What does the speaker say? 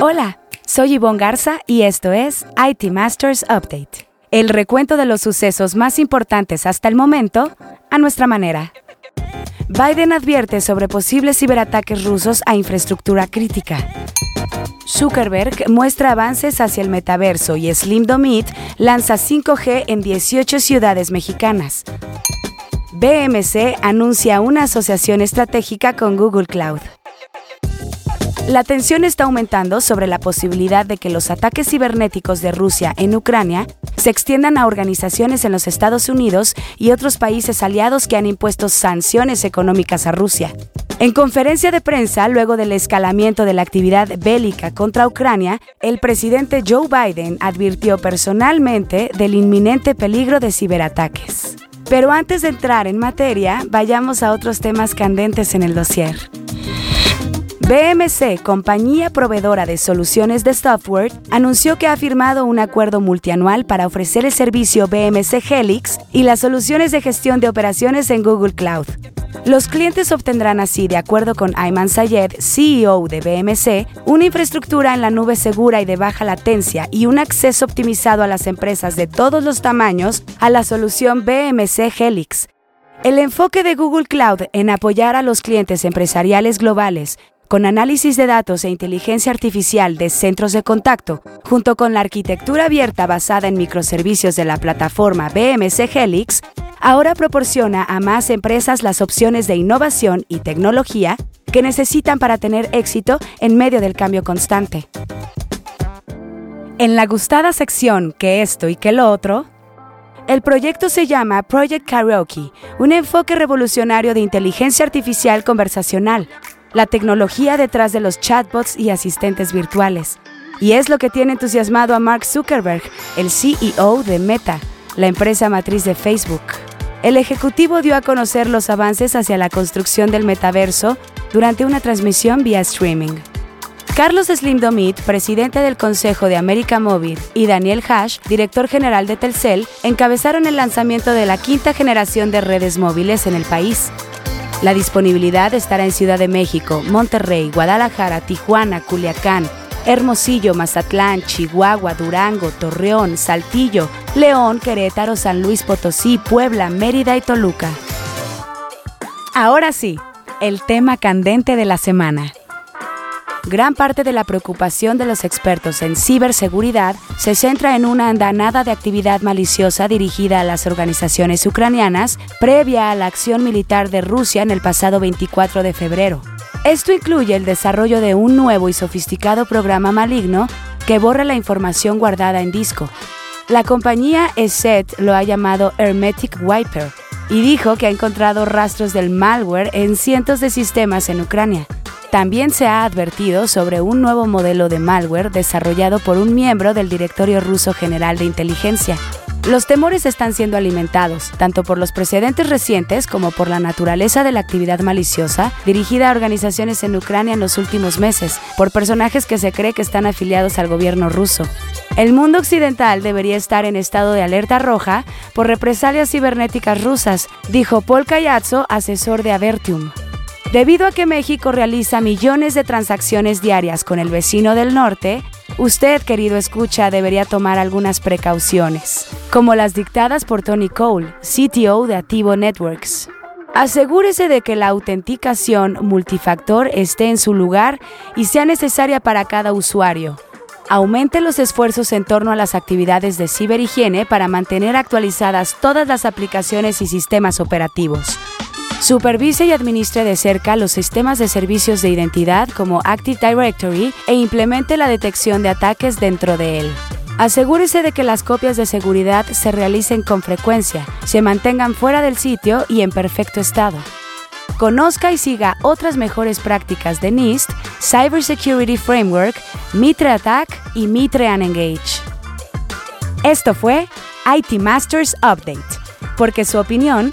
Hola, soy Yvonne Garza y esto es IT Masters Update, el recuento de los sucesos más importantes hasta el momento a nuestra manera. Biden advierte sobre posibles ciberataques rusos a infraestructura crítica. Zuckerberg muestra avances hacia el metaverso y Slim Domit lanza 5G en 18 ciudades mexicanas. BMC anuncia una asociación estratégica con Google Cloud. La tensión está aumentando sobre la posibilidad de que los ataques cibernéticos de Rusia en Ucrania se extiendan a organizaciones en los Estados Unidos y otros países aliados que han impuesto sanciones económicas a Rusia. En conferencia de prensa, luego del escalamiento de la actividad bélica contra Ucrania, el presidente Joe Biden advirtió personalmente del inminente peligro de ciberataques. Pero antes de entrar en materia, vayamos a otros temas candentes en el dossier. BMC, compañía proveedora de soluciones de software, anunció que ha firmado un acuerdo multianual para ofrecer el servicio BMC Helix y las soluciones de gestión de operaciones en Google Cloud. Los clientes obtendrán así, de acuerdo con Ayman Sayed, CEO de BMC, una infraestructura en la nube segura y de baja latencia y un acceso optimizado a las empresas de todos los tamaños a la solución BMC Helix. El enfoque de Google Cloud en apoyar a los clientes empresariales globales con análisis de datos e inteligencia artificial de centros de contacto, junto con la arquitectura abierta basada en microservicios de la plataforma BMC Helix, ahora proporciona a más empresas las opciones de innovación y tecnología que necesitan para tener éxito en medio del cambio constante. En la gustada sección que esto y que lo otro, el proyecto se llama Project Karaoke, un enfoque revolucionario de inteligencia artificial conversacional la tecnología detrás de los chatbots y asistentes virtuales. Y es lo que tiene entusiasmado a Mark Zuckerberg, el CEO de Meta, la empresa matriz de Facebook. El ejecutivo dio a conocer los avances hacia la construcción del metaverso durante una transmisión vía streaming. Carlos Slim Domit, presidente del Consejo de América Móvil, y Daniel Hash, director general de Telcel, encabezaron el lanzamiento de la quinta generación de redes móviles en el país. La disponibilidad estará en Ciudad de México, Monterrey, Guadalajara, Tijuana, Culiacán, Hermosillo, Mazatlán, Chihuahua, Durango, Torreón, Saltillo, León, Querétaro, San Luis Potosí, Puebla, Mérida y Toluca. Ahora sí, el tema candente de la semana. Gran parte de la preocupación de los expertos en ciberseguridad se centra en una andanada de actividad maliciosa dirigida a las organizaciones ucranianas previa a la acción militar de Rusia en el pasado 24 de febrero. Esto incluye el desarrollo de un nuevo y sofisticado programa maligno que borra la información guardada en disco. La compañía ESET lo ha llamado Hermetic Wiper y dijo que ha encontrado rastros del malware en cientos de sistemas en Ucrania. También se ha advertido sobre un nuevo modelo de malware desarrollado por un miembro del Directorio Ruso General de Inteligencia. Los temores están siendo alimentados, tanto por los precedentes recientes como por la naturaleza de la actividad maliciosa dirigida a organizaciones en Ucrania en los últimos meses, por personajes que se cree que están afiliados al gobierno ruso. El mundo occidental debería estar en estado de alerta roja por represalias cibernéticas rusas, dijo Paul Cayazzo, asesor de Avertium. Debido a que México realiza millones de transacciones diarias con el vecino del norte, usted, querido escucha, debería tomar algunas precauciones, como las dictadas por Tony Cole, CTO de Activo Networks. Asegúrese de que la autenticación multifactor esté en su lugar y sea necesaria para cada usuario. Aumente los esfuerzos en torno a las actividades de ciberhigiene para mantener actualizadas todas las aplicaciones y sistemas operativos. Supervise y administre de cerca los sistemas de servicios de identidad como Active Directory e implemente la detección de ataques dentro de él. Asegúrese de que las copias de seguridad se realicen con frecuencia, se mantengan fuera del sitio y en perfecto estado. Conozca y siga otras mejores prácticas de NIST, Cybersecurity Framework, Mitre Attack y Mitre Engage. Esto fue IT Masters Update, porque su opinión